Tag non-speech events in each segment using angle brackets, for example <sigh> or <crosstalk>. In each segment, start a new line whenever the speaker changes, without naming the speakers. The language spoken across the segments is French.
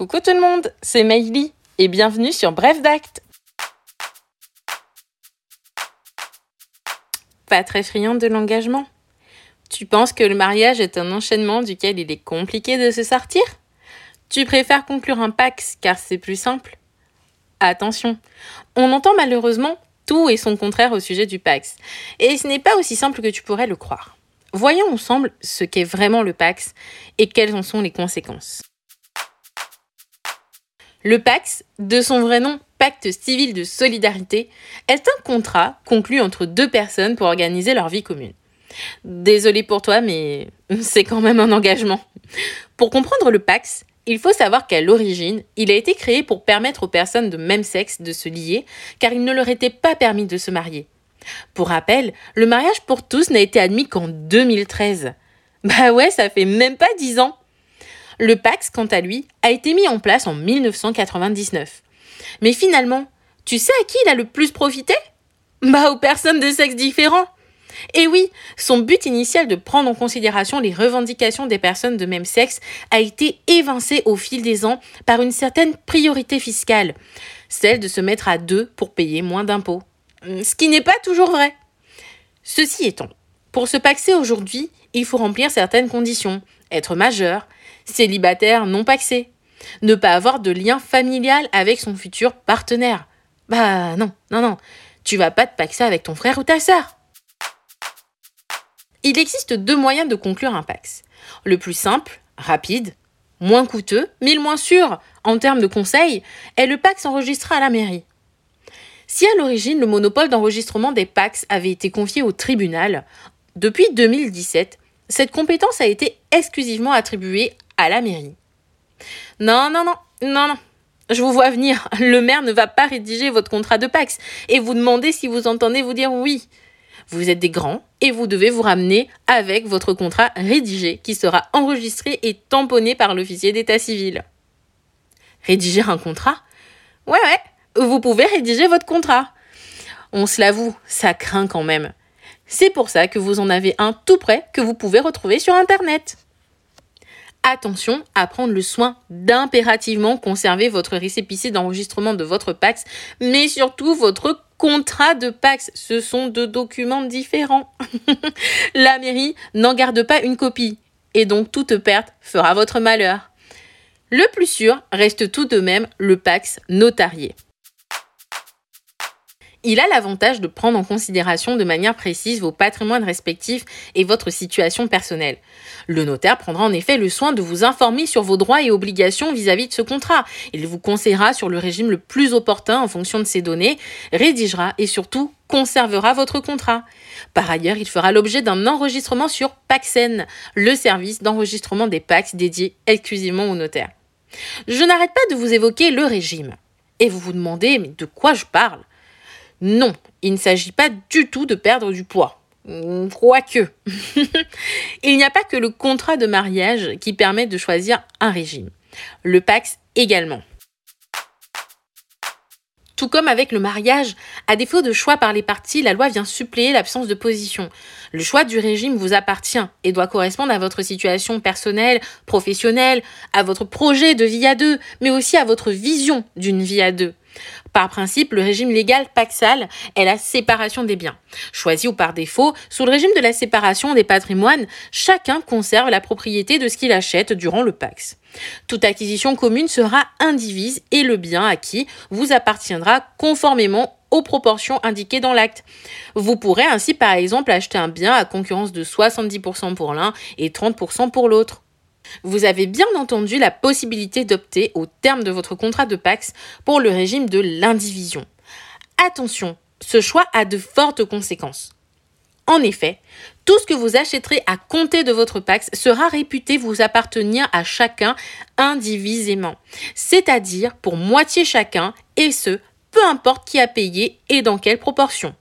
Coucou tout le monde, c'est Maïli et bienvenue sur Bref d'Acte. Pas très friande de l'engagement Tu penses que le mariage est un enchaînement duquel il est compliqué de se sortir? Tu préfères conclure un Pax car c'est plus simple? Attention, on entend malheureusement tout et son contraire au sujet du Pax, et ce n'est pas aussi simple que tu pourrais le croire. Voyons ensemble ce qu'est vraiment le Pax et quelles en sont les conséquences. Le Pax, de son vrai nom Pacte civil de solidarité, est un contrat conclu entre deux personnes pour organiser leur vie commune. Désolé pour toi, mais <laughs> c'est quand même un engagement. Pour comprendre le Pax, il faut savoir qu'à l'origine, il a été créé pour permettre aux personnes de même sexe de se lier, car il ne leur était pas permis de se marier. Pour rappel, le mariage pour tous n'a été admis qu'en 2013. Bah ouais, ça fait même pas dix ans. Le Pax, quant à lui, a été mis en place en 1999. Mais finalement, tu sais à qui il a le plus profité? Bah aux personnes de sexe différents. Et oui, son but initial de prendre en considération les revendications des personnes de même sexe a été évincé au fil des ans par une certaine priorité fiscale, celle de se mettre à deux pour payer moins d'impôts. Ce qui n'est pas toujours vrai. Ceci étant, pour se paxer aujourd'hui, il faut remplir certaines conditions, être majeur, célibataire non paxé, ne pas avoir de lien familial avec son futur partenaire. Bah non, non, non, tu vas pas te paxer avec ton frère ou ta sœur. Il existe deux moyens de conclure un pax. Le plus simple, rapide, moins coûteux, mais le moins sûr en termes de conseils, est le pax enregistré à la mairie. Si à l'origine le monopole d'enregistrement des pax avait été confié au tribunal, depuis 2017, cette compétence a été exclusivement attribuée à la mairie. Non, non, non, non, non. Je vous vois venir. Le maire ne va pas rédiger votre contrat de Pax et vous demander si vous entendez vous dire oui. Vous êtes des grands et vous devez vous ramener avec votre contrat rédigé qui sera enregistré et tamponné par l'officier d'état civil. Rédiger un contrat? Ouais, ouais, vous pouvez rédiger votre contrat. On se l'avoue, ça craint quand même. C'est pour ça que vous en avez un tout prêt que vous pouvez retrouver sur Internet. Attention à prendre le soin d'impérativement conserver votre récépissé d'enregistrement de votre Pax, mais surtout votre contrat de Pax. Ce sont deux documents différents. <laughs> La mairie n'en garde pas une copie, et donc toute perte fera votre malheur. Le plus sûr reste tout de même le Pax notarié. Il a l'avantage de prendre en considération de manière précise vos patrimoines respectifs et votre situation personnelle. Le notaire prendra en effet le soin de vous informer sur vos droits et obligations vis-à-vis de ce contrat. Il vous conseillera sur le régime le plus opportun en fonction de ces données, rédigera et surtout conservera votre contrat. Par ailleurs, il fera l'objet d'un enregistrement sur Paxen, le service d'enregistrement des Pax dédié exclusivement au notaire. Je n'arrête pas de vous évoquer le régime. Et vous vous demandez, mais de quoi je parle? Non, il ne s'agit pas du tout de perdre du poids. Quoique. <laughs> il n'y a pas que le contrat de mariage qui permet de choisir un régime. Le Pax également. Tout comme avec le mariage, à défaut de choix par les parties, la loi vient suppléer l'absence de position. Le choix du régime vous appartient et doit correspondre à votre situation personnelle, professionnelle, à votre projet de vie à deux, mais aussi à votre vision d'une vie à deux. Par principe, le régime légal paxal est la séparation des biens. Choisi ou par défaut, sous le régime de la séparation des patrimoines, chacun conserve la propriété de ce qu'il achète durant le pax. Toute acquisition commune sera indivise et le bien acquis vous appartiendra conformément aux proportions indiquées dans l'acte. Vous pourrez ainsi par exemple acheter un bien à concurrence de 70% pour l'un et 30% pour l'autre. Vous avez bien entendu la possibilité d'opter au terme de votre contrat de Pax pour le régime de l'indivision. Attention, ce choix a de fortes conséquences. En effet, tout ce que vous achèterez à compter de votre Pax sera réputé vous appartenir à chacun indivisément, c'est-à-dire pour moitié chacun, et ce, peu importe qui a payé et dans quelle proportion.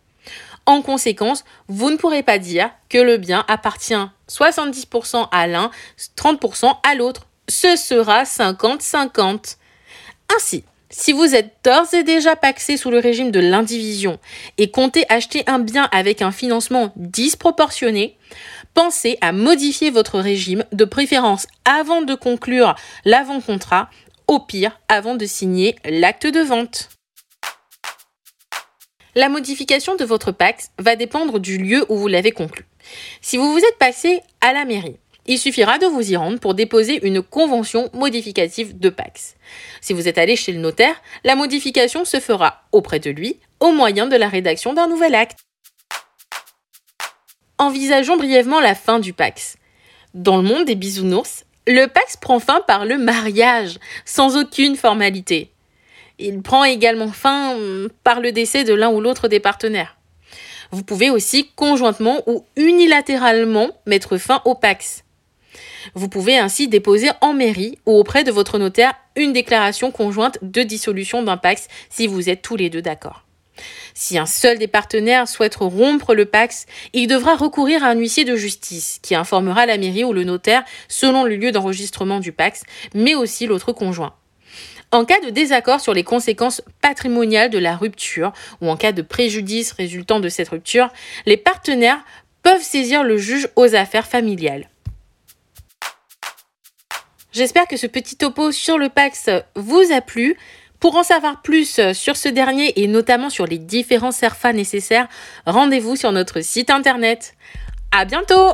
En conséquence, vous ne pourrez pas dire que le bien appartient 70% à l'un, 30% à l'autre. Ce sera 50-50. Ainsi, si vous êtes d'ores et déjà paxé sous le régime de l'indivision et comptez acheter un bien avec un financement disproportionné, pensez à modifier votre régime, de préférence avant de conclure l'avant-contrat, au pire avant de signer l'acte de vente. La modification de votre Pax va dépendre du lieu où vous l'avez conclu. Si vous vous êtes passé à la mairie, il suffira de vous y rendre pour déposer une convention modificative de Pax. Si vous êtes allé chez le notaire, la modification se fera auprès de lui au moyen de la rédaction d'un nouvel acte. Envisageons brièvement la fin du Pax. Dans le monde des bisounours, le Pax prend fin par le mariage, sans aucune formalité. Il prend également fin hum, par le décès de l'un ou l'autre des partenaires. Vous pouvez aussi conjointement ou unilatéralement mettre fin au Pax. Vous pouvez ainsi déposer en mairie ou auprès de votre notaire une déclaration conjointe de dissolution d'un Pax si vous êtes tous les deux d'accord. Si un seul des partenaires souhaite rompre le Pax, il devra recourir à un huissier de justice qui informera la mairie ou le notaire selon le lieu d'enregistrement du Pax, mais aussi l'autre conjoint. En cas de désaccord sur les conséquences patrimoniales de la rupture ou en cas de préjudice résultant de cette rupture, les partenaires peuvent saisir le juge aux affaires familiales. J'espère que ce petit topo sur le Pax vous a plu. Pour en savoir plus sur ce dernier et notamment sur les différents SERFA nécessaires, rendez-vous sur notre site internet. À bientôt!